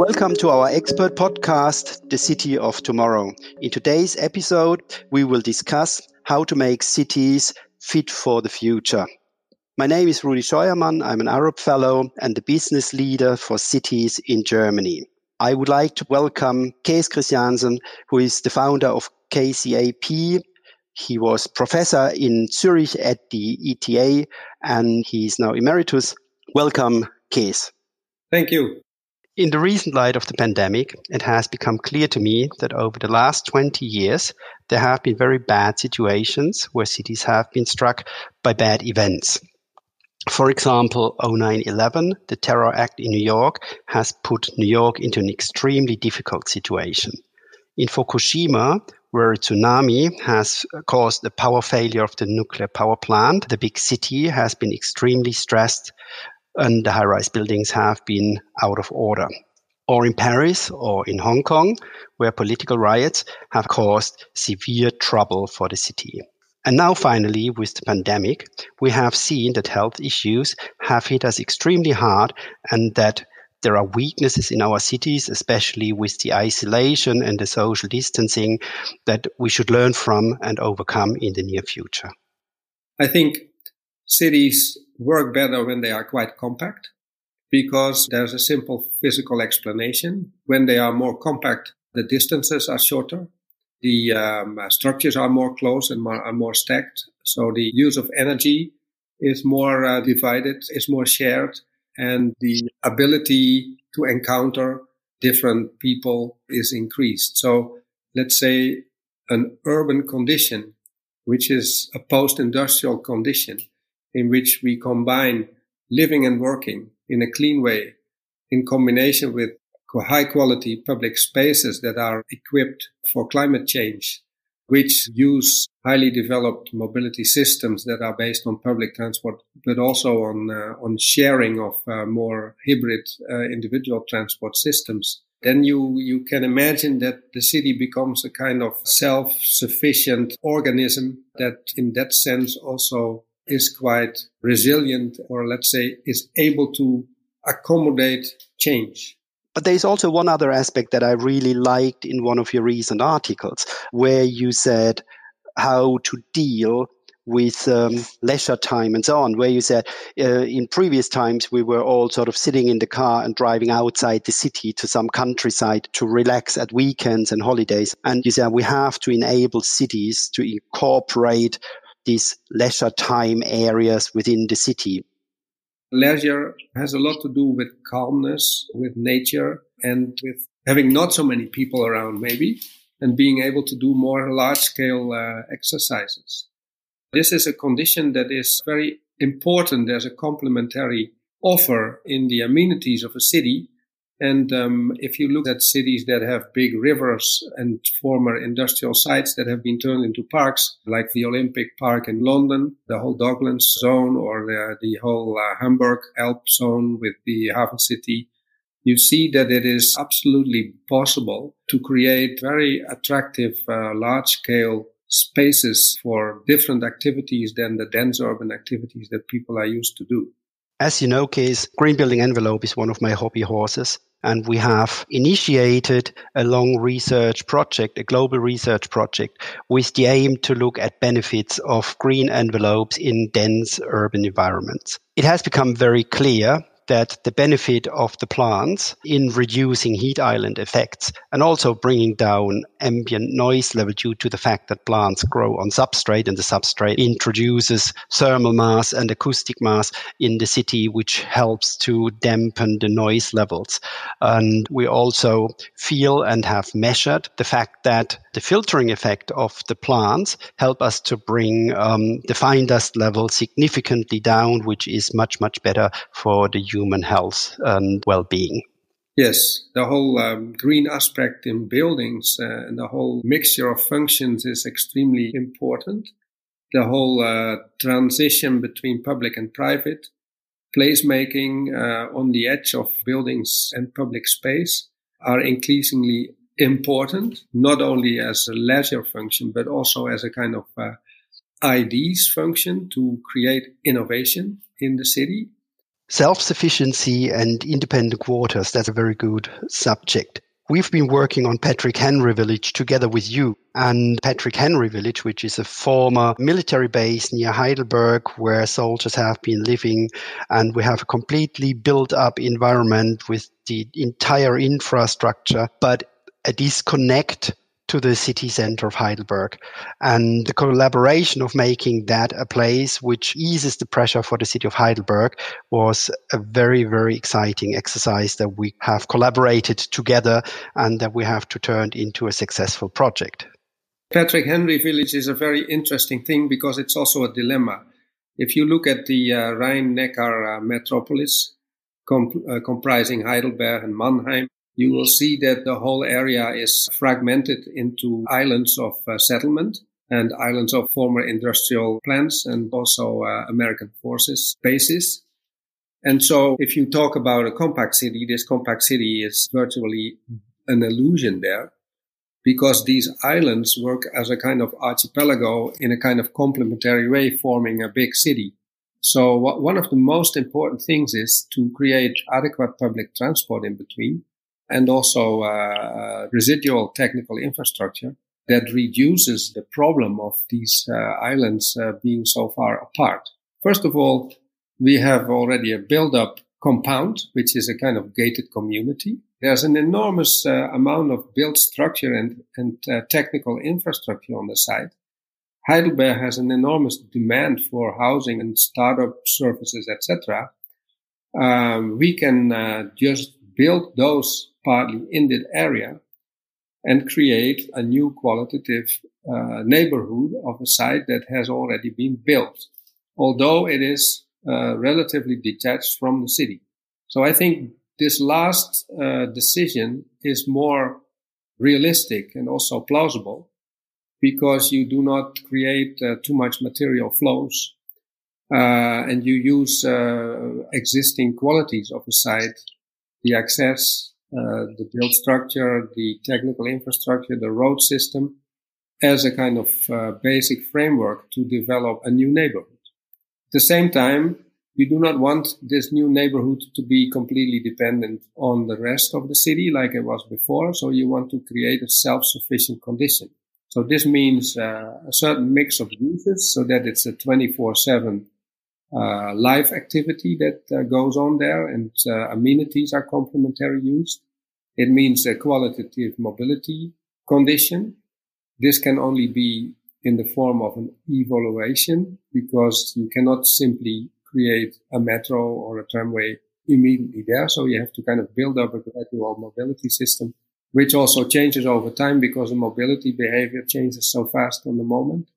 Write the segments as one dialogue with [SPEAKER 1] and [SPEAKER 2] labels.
[SPEAKER 1] Welcome to our expert podcast, The City of Tomorrow. In today's episode, we will discuss how to make cities fit for the future. My name is Rudi Scheuermann. I'm an Arup Fellow and the business leader for cities in Germany. I would like to welcome Kees Christiaanse, who is the founder of KCAP. He was professor in Zurich at the ETH and he is now emeritus. Welcome, Kees.
[SPEAKER 2] Thank you.
[SPEAKER 1] In the recent light of the pandemic, it has become clear to me that over the last 20 years, there have been very bad situations where cities have been struck by bad events. For example, 09-11, the terror act in New York, has put New York into an extremely difficult situation. In Fukushima, where a tsunami has caused the power failure of the nuclear power plant, the big city has been extremely stressed and the high-rise buildings have been out of order. Or in Paris or in Hong Kong, where political riots have caused severe trouble for the city. And now finally, with the pandemic, we have seen that health issues have hit us extremely hard and that there are weaknesses in our cities, especially with the isolation and the social distancing that we should learn from and overcome in the near future.
[SPEAKER 2] I think cities work better when they are quite compact because there's a simple physical explanation. When they are more compact, the distances are shorter the um, structures are more close and more, are more stacked. So the use of energy is more uh, divided, is more shared, and the ability to encounter different people is increased. So let's say an urban condition, which is a post-industrial condition in which we combine living and working in a clean way in combination with high quality public spaces that are equipped for climate change, which use highly developed mobility systems that are based on public transport, but also on, uh, on sharing of uh, more hybrid uh, individual transport systems. Then you, you can imagine that the city becomes a kind of self-sufficient organism that in that sense also is quite resilient or let's say is able to accommodate change.
[SPEAKER 1] But there's also one other aspect that I really liked in one of your recent articles, where you said how to deal with um, leisure time and so on, where you said uh, in previous times we were all sort of sitting in the car and driving outside the city to some countryside to relax at weekends and holidays. And you said we have to enable cities to incorporate these leisure time areas within the city.
[SPEAKER 2] Leisure has a lot to do with calmness, with nature, and with having not so many people around, maybe, and being able to do more large scale uh, exercises. This is a condition that is very important as a complementary offer in the amenities of a city and um, if you look at cities that have big rivers and former industrial sites that have been turned into parks, like the Olympic Park in London, the whole Docklands zone, or the, the whole uh, Hamburg Elbe zone with the Hafen City, you see that it is absolutely possible to create very attractive, uh, large scale spaces for different activities than the dense urban activities that people are used to do.
[SPEAKER 1] As you know, Kees, Green Building Envelope is one of my hobby horses. And we have initiated a long research project, a global research project with the aim to look at benefits of green envelopes in dense urban environments. It has become very clear that the benefit of the plants in reducing heat island effects and also bringing down ambient noise level due to the fact that plants grow on substrate and the substrate introduces thermal mass and acoustic mass in the city, which helps to dampen the noise levels. And we also feel and have measured the fact that the filtering effect of the plants help us to bring um, the fine dust level significantly down, which is much, much better for the human health and well-being.
[SPEAKER 2] Yes, the whole um, green aspect in buildings uh, and the whole mixture of functions is extremely important. The whole uh, transition between public and private, placemaking uh, on the edge of buildings and public space are increasingly important, not only as a leisure function, but also as a kind of uh, IDs function to create innovation in the city.
[SPEAKER 1] Self sufficiency and independent quarters, that's a very good subject. We've been working on Patrick Henry Village together with you. And Patrick Henry Village, which is a former military base near Heidelberg where soldiers have been living. And we have a completely built up environment with the entire infrastructure, but a disconnect to the city center of Heidelberg. And the collaboration of making that a place which eases the pressure for the city of Heidelberg was a very, very exciting exercise that we have collaborated together and that we have to turn into a successful project.
[SPEAKER 2] Patrick Henry Village is a very interesting thing because it's also a dilemma. If you look at the uh, Rhine-Neckar uh, metropolis, comp- uh, comprising Heidelberg and Mannheim, you will see that the whole area is fragmented into islands of uh, settlement and islands of former industrial plants and also uh, American forces bases. And so if you talk about a compact city, this compact city is virtually an illusion there because these islands work as a kind of archipelago in a kind of complementary way, forming a big city. So one of the most important things is to create adequate public transport in between and also uh, residual technical infrastructure that reduces the problem of these uh, islands uh, being so far apart. First of all, we have already a build-up compound, which is a kind of gated community. There's an enormous uh, amount of built structure and, and uh, technical infrastructure on the site. Heidelberg has an enormous demand for housing and startup services, etc. Um, we can uh, just build those partly in that area and create a new qualitative uh, neighborhood of a site that has already been built, although it is uh, relatively detached from the city. So I think this last uh, decision is more realistic and also plausible because you do not create uh, too much material flows uh, and you use uh, existing qualities of a site, the access, uh, the build structure, the technical infrastructure, the road system as a kind of uh, basic framework to develop a new neighborhood. At the same time, you do not want this new neighborhood to be completely dependent on the rest of the city like it was before. So you want to create a self-sufficient condition. So this means uh, a certain mix of uses so that it's a 24 7 uh, live activity that uh, goes on there and uh, amenities are complementary used. It means a qualitative mobility condition. This can only be in the form of an evaluation because you cannot simply create a metro or a tramway immediately there. So you have to kind of build up a gradual mobility system, which also changes over time because the mobility behavior changes so fast on the moment.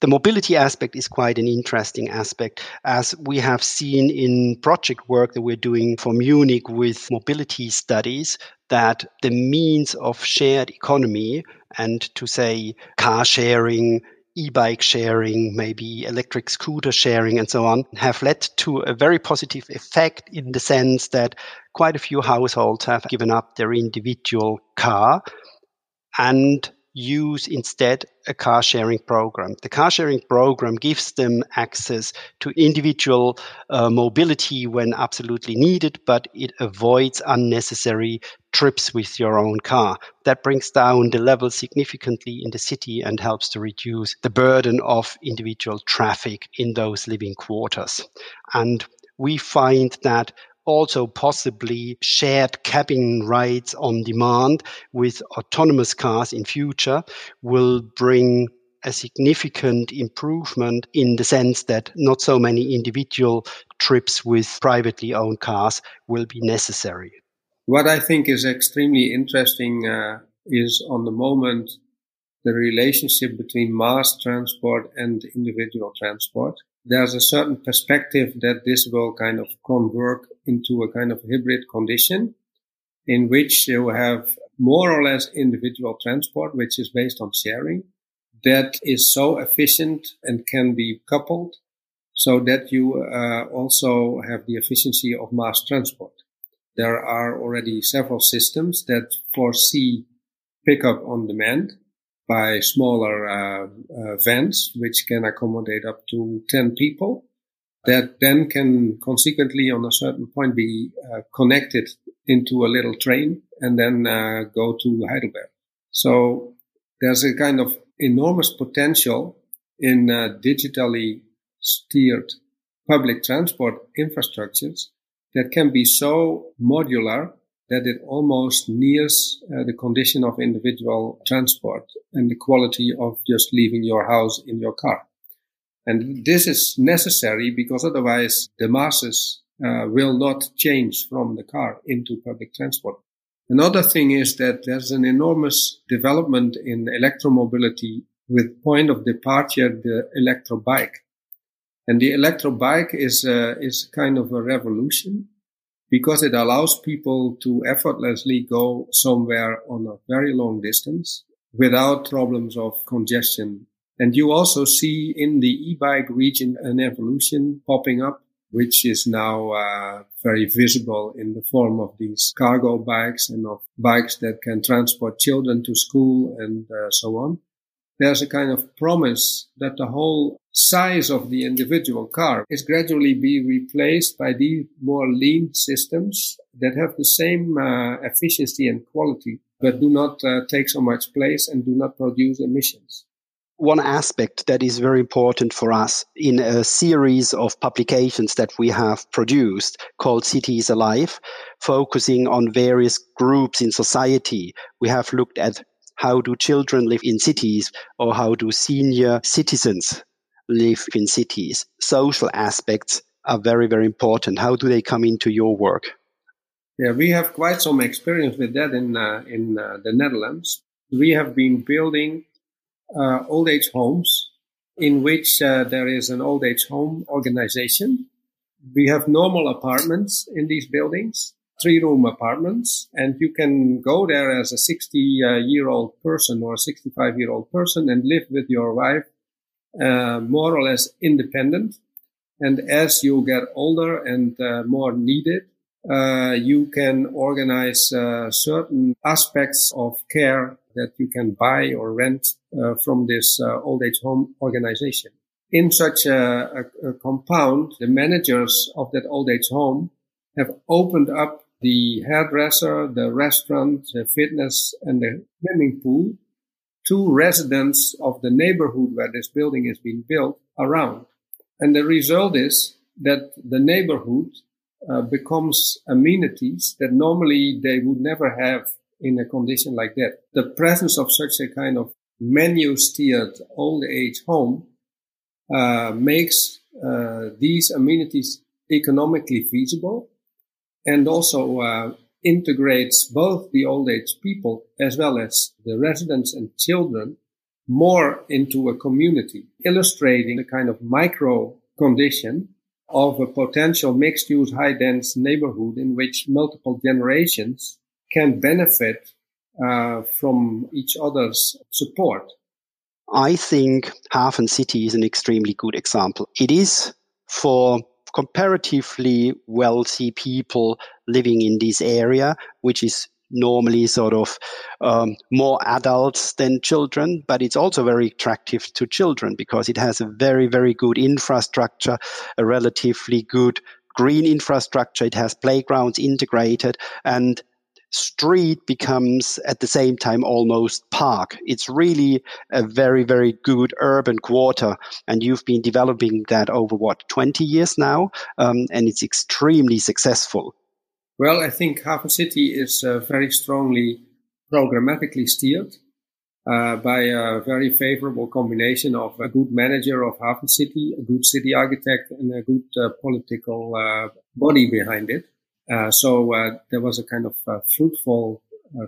[SPEAKER 1] The mobility aspect is quite an interesting aspect, as we have seen in project work that we're doing for Munich with mobility studies, that the means of shared economy and to say car sharing, e-bike sharing, maybe electric scooter sharing and so on have led to a very positive effect in the sense that quite a few households have given up their individual car. And use instead a car sharing program. The car sharing program gives them access to individual uh, mobility when absolutely needed, but it avoids unnecessary trips with your own car. That brings down the level significantly in the city and helps to reduce the burden of individual traffic in those living quarters. And we find that also possibly shared cabin rides on demand with autonomous cars in future will bring a significant improvement in the sense that not so many individual trips with privately owned cars will be necessary.
[SPEAKER 2] What I think is extremely interesting uh, is on the moment the relationship between mass transport and individual transport there's a certain perspective that this will kind of convert into a kind of hybrid condition in which you have more or less individual transport, which is based on sharing that is so efficient and can be coupled so that you uh, also have the efficiency of mass transport. There are already several systems that foresee pickup on demand by smaller uh, uh, vans, which can accommodate up to 10 people. that then can consequently on a certain point be uh, connected into a little train and then uh, go to Heidelberg. So there's a kind of enormous potential in uh, digitally steered public transport infrastructures that can be so modular that it almost nears uh, the condition of individual transport and the quality of just leaving your house in your car. And this is necessary because otherwise the masses uh, will not change from the car into public transport. Another thing is that there's an enormous development in electromobility with point of departure the electro bike. And the electro bike is, uh, is kind of a revolution because it allows people to effortlessly go somewhere on a very long distance without problems of congestion. And you also see in the e-bike region an evolution popping up, which is now uh, very visible in the form of these cargo bikes and of bikes that can transport children to school and uh, so on. There's a kind of promise that the whole size of the individual car is gradually be replaced by these more lean systems that have the same uh, efficiency and quality, but do not uh, take so much place and do not produce emissions.
[SPEAKER 1] One aspect that is very important for us in a series of publications that we have produced called Cities Alive, focusing on various groups in society, we have looked at how do children live in cities or how do senior citizens live in cities. Social aspects are very, very important. How do they come into your work?
[SPEAKER 2] Yeah, we have quite some experience with that in uh, in uh, the Netherlands. We have been building uh, old age homes in which uh, there is an old age home organization. We have normal apartments in these buildings, three room apartments, and you can go there as a 60 uh, year old person or a 65 year old person and live with your wife uh, more or less independent. And as you get older and uh, more needed, uh, you can organize uh, certain aspects of care that you can buy or rent uh, from this uh, old age home organization. In such a, a, a compound, the managers of that old age home have opened up the hairdresser, the restaurant, the fitness, and the swimming pool to residents of the neighborhood where this building is being built around. And the result is that the neighborhood uh, becomes amenities that normally they would never have in a condition like that. The presence of such a kind of menu steered old age home uh, makes uh, these amenities economically feasible and also uh, integrates both the old age people as well as the residents and children more into a community, illustrating the kind of micro condition of a potential mixed use high dense neighborhood in which multiple generations can benefit uh, from each other's support.
[SPEAKER 1] I think Hafen City is an extremely good example. It is for comparatively wealthy people living in this area, which is normally sort of um, more adults than children, but it's also very attractive to children because it has a very, very good infrastructure, a relatively good green infrastructure. It has playgrounds integrated and street becomes at the same time almost park. It's really a very, very good urban quarter. And you've been developing that over what, 20 years now? Um, and it's extremely successful.
[SPEAKER 2] Well, I think Hafen City is uh, very strongly programmatically steered. Uh, by a very favorable combination of a good manager of Hafen City, a good city architect, and a good uh, political uh, body behind it. Uh, so uh, there was a kind of uh, fruitful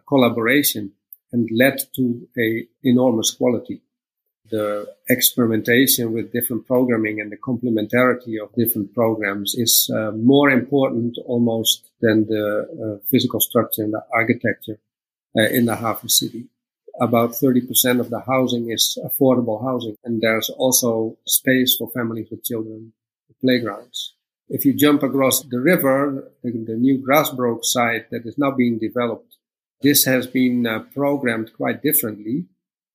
[SPEAKER 2] collaboration and led to a enormous quality. The experimentation with different programming and the complementarity of different programs is uh, more important almost than the uh, physical structure and the architecture uh, in the Hafen city. About 30% of the housing is affordable housing, and there's also space for families with children, playgrounds. If you jump across the river, the, new Grasbrook site that is now being developed, this has been uh, programmed quite differently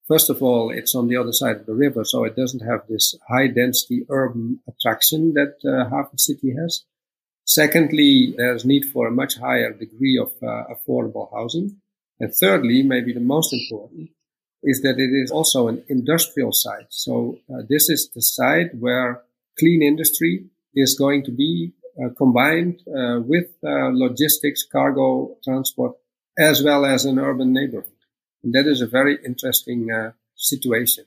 [SPEAKER 2] First of all, it's on the other side of the river, so it doesn't have this high density urban attraction that uh, City has. Secondly, there's need for a much higher degree of uh, affordable housing. And thirdly, maybe the most important, is that it is also an industrial site. So uh, this is the site where clean industry is going to be uh, combined uh, with uh, logistics, cargo transport, as well as an urban neighborhood. And that is a very interesting uh, situation.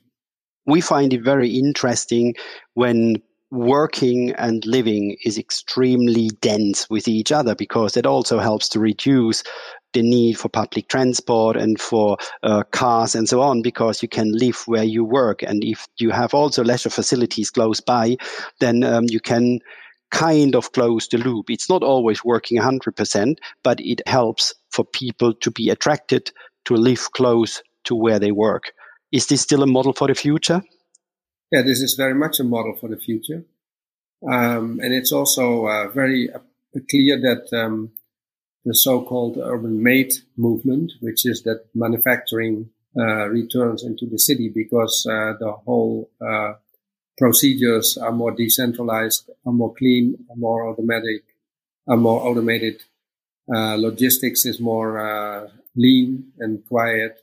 [SPEAKER 1] We find it very interesting when working and living is extremely dense with each other because it also helps to reduce the need for public transport and for uh, cars and so on because you can live where you work. And if you have also leisure facilities close by then um, you can kind of close the loop. It's not always working 100% but it helps for people to be attracted to live close to where they work. Is this still a model for the future?
[SPEAKER 2] Yeah, this is very much a model for the future. Um, and it's also uh, very uh, clear that um, the so-called urban made movement, which is that manufacturing uh, returns into the city because uh, the whole uh, procedures are more decentralized, are more clean, are more automatic, are more automated. Uh, logistics is more lean and quiet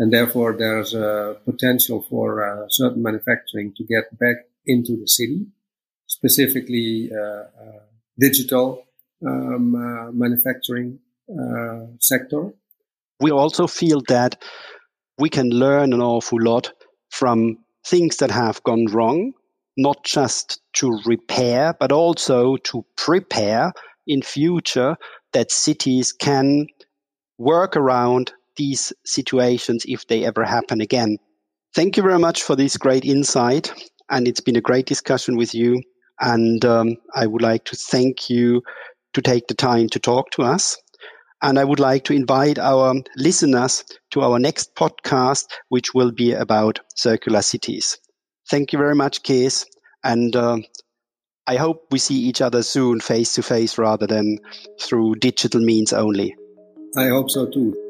[SPEAKER 2] and therefore there's a potential for uh, certain manufacturing to get back into the city, specifically uh, uh digital um, uh, manufacturing uh, sector.
[SPEAKER 1] We also feel that we can learn an awful lot from things that have gone wrong, not just to repair, but also to prepare in future that cities can work around these situations if they ever happen again. Thank you very much for this great insight. And it's been a great discussion with you. And um, I would like to thank you to take the time to talk to us. And I would like to invite our listeners to our next podcast, which will be about circular cities. Thank you very much, Kees. And uh, I hope we see each other soon face to face rather than through digital means only.
[SPEAKER 2] I hope so too.